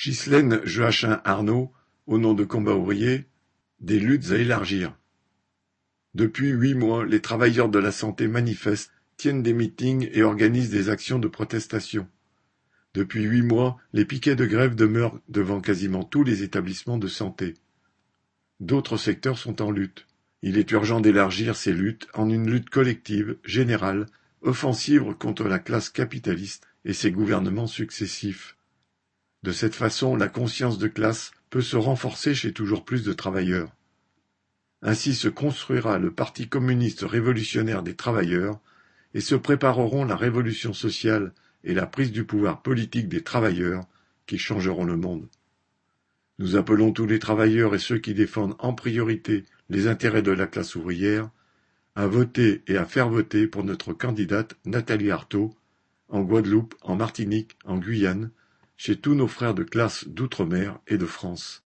Ghislaine Joachim-Arnaud, au nom de Combat ouvrier, des luttes à élargir. Depuis huit mois, les travailleurs de la santé manifestent, tiennent des meetings et organisent des actions de protestation. Depuis huit mois, les piquets de grève demeurent devant quasiment tous les établissements de santé. D'autres secteurs sont en lutte. Il est urgent d'élargir ces luttes en une lutte collective, générale, offensive contre la classe capitaliste et ses gouvernements successifs. De cette façon, la conscience de classe peut se renforcer chez toujours plus de travailleurs. Ainsi se construira le Parti communiste révolutionnaire des travailleurs et se prépareront la révolution sociale et la prise du pouvoir politique des travailleurs qui changeront le monde. Nous appelons tous les travailleurs et ceux qui défendent en priorité les intérêts de la classe ouvrière à voter et à faire voter pour notre candidate Nathalie Arthaud en Guadeloupe, en Martinique, en Guyane, chez tous nos frères de classe d'outre-mer et de France.